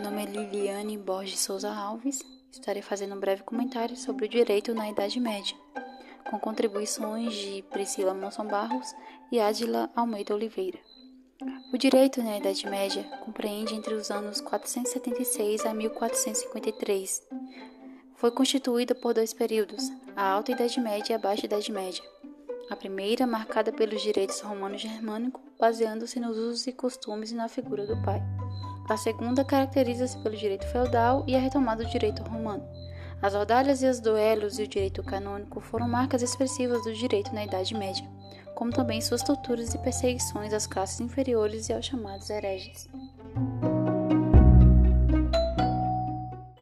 nome é Liliane Borges Souza Alves. Estarei fazendo um breve comentário sobre o direito na Idade Média, com contribuições de Priscila Monson Barros e Adila Almeida Oliveira. O direito na Idade Média compreende entre os anos 476 a 1453. Foi constituído por dois períodos, a Alta Idade Média e a Baixa Idade Média. A primeira, marcada pelos direitos romano-germânico, baseando-se nos usos e costumes e na figura do pai. A segunda caracteriza-se pelo direito feudal e a retomada do direito romano. As ordalhas e os duelos e o direito canônico foram marcas expressivas do direito na Idade Média, como também suas torturas e perseguições às classes inferiores e aos chamados hereges.